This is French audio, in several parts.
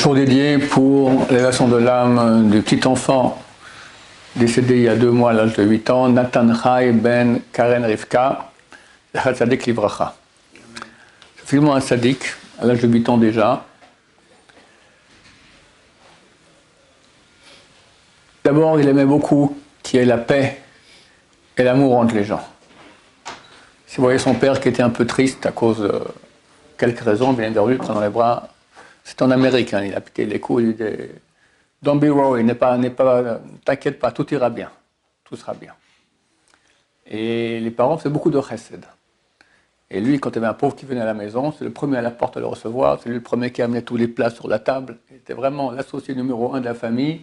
jour dédié pour l'élévation de l'âme du petit enfant décédé il y a deux mois à l'âge de 8 ans, Nathan Chai ben Karen Rivka, Sadik Livracha. C'est finalement un sadique, à l'âge de 8 ans déjà. D'abord, il aimait beaucoup qu'il y ait la paix et l'amour entre les gens. Si vous voyez son père qui était un peu triste à cause de quelques raisons, bien lui, prenant les bras, c'est en Amérique, hein, il a piqué les il dit Don't be worried, n'est pas, pas, t'inquiète pas, tout ira bien, tout sera bien. Et les parents faisaient beaucoup de chesed. Et lui, quand il y avait un pauvre qui venait à la maison, c'est le premier à la porte à le recevoir, c'est lui le premier qui amenait tous les plats sur la table. Il était vraiment l'associé numéro un de la famille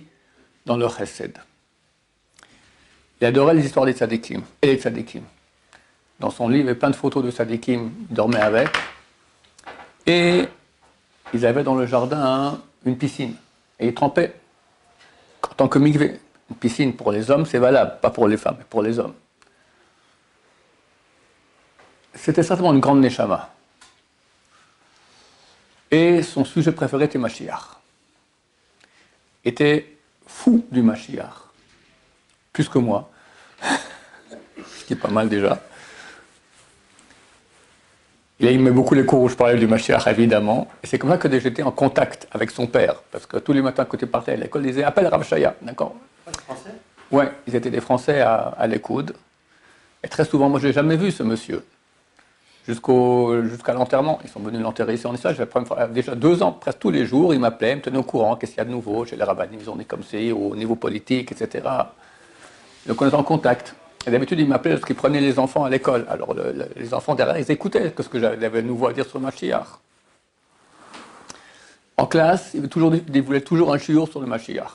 dans le chesed. Il adorait les histoires des tzadikim et les tzadikim. Dans son livre, il y avait plein de photos de tzadikim, il dormait avec. Et ils avaient dans le jardin une piscine. Et ils trempaient en tant que mikvé. Une piscine pour les hommes, c'est valable, pas pour les femmes, mais pour les hommes. C'était certainement une grande neshama. Et son sujet préféré était Mashiach. Était fou du Mashiach. Plus que moi. Ce qui est pas mal déjà. Il aimait beaucoup les cours où je parlais du Mashiach, évidemment. Et c'est comme ça que j'étais en contact avec son père. Parce que tous les matins, quand il partait à l'école, il disait Appelle Rav Shaya. D'accord? Français? Oui, ils étaient des Français à, à l'écoute. Et très souvent, moi, je n'ai jamais vu ce monsieur. Jusqu'à l'enterrement. Ils sont venus l'enterrer ici en Israël. Déjà deux ans, presque tous les jours, il m'appelait, me tenait au courant, qu'est-ce qu'il y a de nouveau chez les rabbinim, ils ont comme c'est, au niveau politique, etc. Donc on est en contact. Et d'habitude, il m'appelait parce qu'il prenait les enfants à l'école. Alors les enfants derrière, ils écoutaient ce que j'avais nouveau à dire sur le Mashiach. En classe, il, voulait toujours un shiur sur le Mashiach.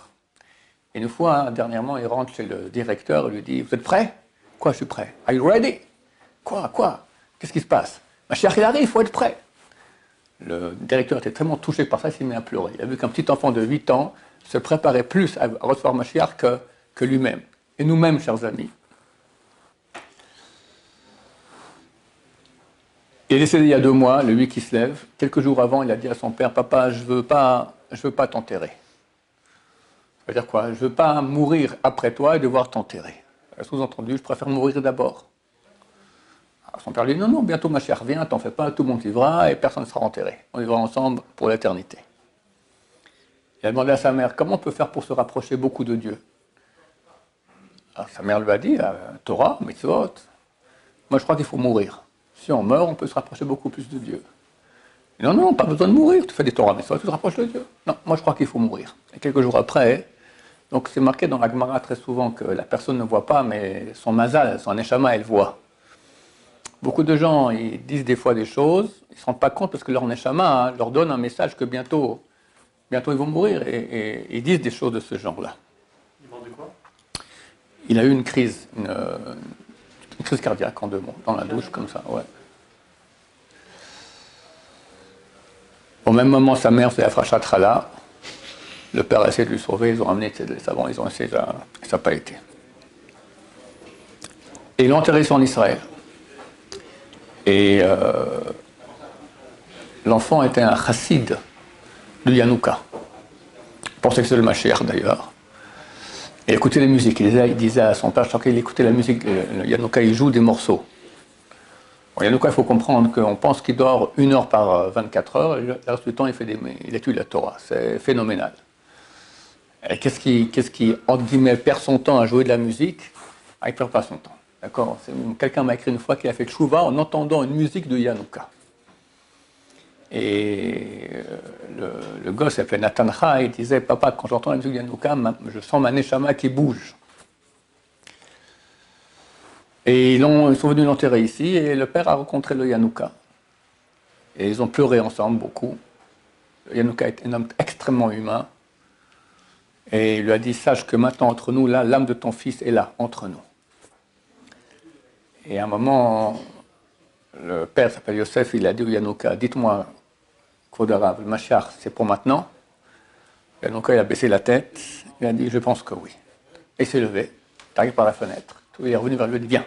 Et une fois, dernièrement, il rentre chez le directeur et lui dit Vous êtes prêt Quoi, je suis prêt Are you ready Quoi Quoi Qu'est-ce qui se passe Mashiach, il arrive, il faut être prêt. Le directeur était tellement touché par ça, il s'est mis à pleurer. Il a vu qu'un petit enfant de 8 ans se préparait plus à recevoir Mashiach que, que lui-même. Et nous-mêmes, chers amis, Il est décédé il y a deux mois, le 8 qui se lève. Quelques jours avant, il a dit à son père Papa, je ne veux pas, veux pas t'enterrer. Ça veut dire quoi? Je ne veux pas mourir après toi et devoir t'enterrer. Sous-entendu, je préfère mourir d'abord. Son père lui dit Non, non, bientôt ma chère, viens, t'en fais pas, tout le monde vivra et personne ne sera enterré. On vivra ensemble pour l'éternité. Il a demandé à sa mère Comment on peut faire pour se rapprocher beaucoup de Dieu? Alors, Sa mère lui a dit euh, Torah, mitzvot. Moi, je crois qu'il faut mourir. Si on meurt, on peut se rapprocher beaucoup plus de Dieu. non, non, pas besoin de mourir, tu fais des Torah, mais ça, tu te rapproches de Dieu. Non, moi je crois qu'il faut mourir. Et quelques jours après, donc c'est marqué dans la Gemara très souvent que la personne ne voit pas, mais son mazal, son neshama, elle voit. Beaucoup de gens, ils disent des fois des choses, ils ne se rendent pas compte parce que leur neshama hein, leur donne un message que bientôt, bientôt ils vont mourir, et, ils disent des choses de ce genre-là. Il de quoi? Il a eu une crise, une, une crise cardiaque en deux mots, dans la douche, comme ça, ouais. Au même moment, sa mère fait la Trala. Le père a essayé de lui sauver, ils ont ramené des savants, ils ont essayé, ça n'a pas été. Et ils l'ont enterré en Israël. Et euh, l'enfant était un chassid de Yanouka. Pensait que c'était le Mashiach d'ailleurs. Et écoutait la musique. Il disait, à son père, qu'il écoutait la musique, le Yanouka, il joue des morceaux. Bon, il faut comprendre qu'on pense qu'il dort une heure par 24 heures, et le reste du temps, il, fait des, il étudie la Torah. C'est phénoménal. Qu'est-ce qui, qu'est-ce qui, entre guillemets, perd son temps à jouer de la musique? Ah, Il ne perd pas son temps. D'accord? Quelqu'un m'a écrit une fois qu'il a fait chouva en entendant une musique de Yanouka. Et euh, le, gosse s'appelait Nathan il disait Papa, quand j'entends la musique d'Yanouka, je sens ma neshama qui bouge. Et ils, ils sont venus l'enterrer ici, et le père a rencontré le Yanouka. Et ils ont pleuré ensemble beaucoup. Le Yanouka est un homme extrêmement humain. Et il lui a dit Sache que maintenant, entre nous, là, l'âme de ton fils est là, entre nous. Et à un moment, le père s'appelle Yosef, il a dit au Yanouka Dites-moi, Kodarav, le Machar, c'est pour maintenant Et donc il a baissé la tête, il a dit Je pense que oui. Et s'est levé, arrive par la fenêtre, il est revenu vers lui et dit Viens,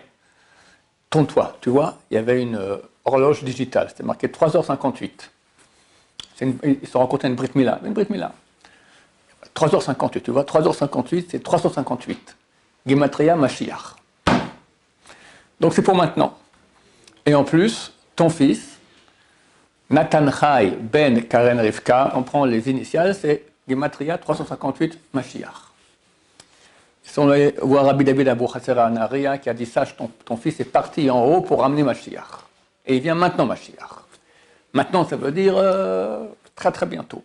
tourne-toi. Tu vois, il y avait une euh, horloge digitale, c'était marqué 3h58. ils se rencontrent à une Brit Mila. Une Brit Mila. 3h58, tu vois, 3h58, c'est 358. Gematria Mashiach. Donc c'est pour maintenant. Et en plus, ton fils, Nathan Chai Ben Karen Rivka, on prend les initiales, c'est Gematria 358 Mashiach. Si on va voir Rabbi David Abou Anaria qui a dit Sache, ton, fils est parti en haut pour ramener Mashiach. Et il vient maintenant, Mashiach. Maintenant, ça veut dire euh, très très bientôt.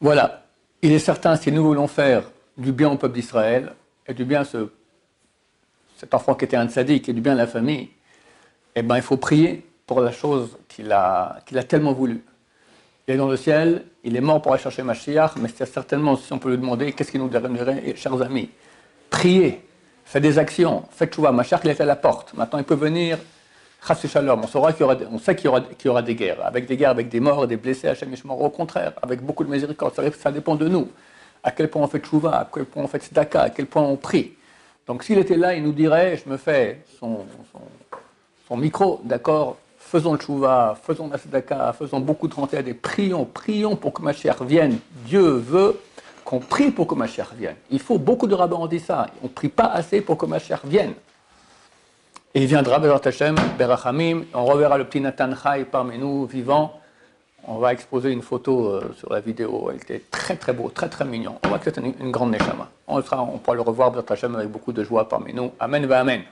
Voilà. Il est certain, si nous voulons faire du bien au peuple d'Israël, et du bien à ce, cet enfant qui était un sadique, et du bien à la famille, eh ben, il faut prier pour la chose qu'il a, tellement voulu. Il est dans le ciel, il est mort pour aller chercher Mashiach, mais c'est certainement, si on peut lui demander, qu'est-ce qu'il nous donnerait, chers amis? Priez, faites des actions, faites chouva. Mashiach, il est à la porte. Maintenant, il peut venir Shalom, on, saura qu'il y aura, on sait qu'il y, aura, qu'il y aura des guerres, avec des guerres, avec des morts, des blessés, Hachem Au contraire, avec beaucoup de miséricorde, ça, dépend de nous. À quel point on fait tchouva, à quel point on fait tzedaka, à quel point on prie. Donc s'il était là, il nous dirait, je me fais son, micro, d'accord, faisons le tchouva, faisons la tzedaka, faisons beaucoup de rentées et prions, prions pour que ma chère vienne. Dieu veut qu'on prie pour que ma chère vienne. Il faut, beaucoup de rabbins ont dit ça, on ne prie pas assez pour que ma chère vienne. Il viendra, Bezat Hashem, Berachamim, on reverra le petit Nathan Chai parmi nous, vivant. On va exposer une photo euh, sur la vidéo, il était très très beau, très très mignon. On voit que une, grande Neshama. On, sera, on pourra le revoir, Bezat Hashem, avec beaucoup de joie parmi nous. Amen, va Amen.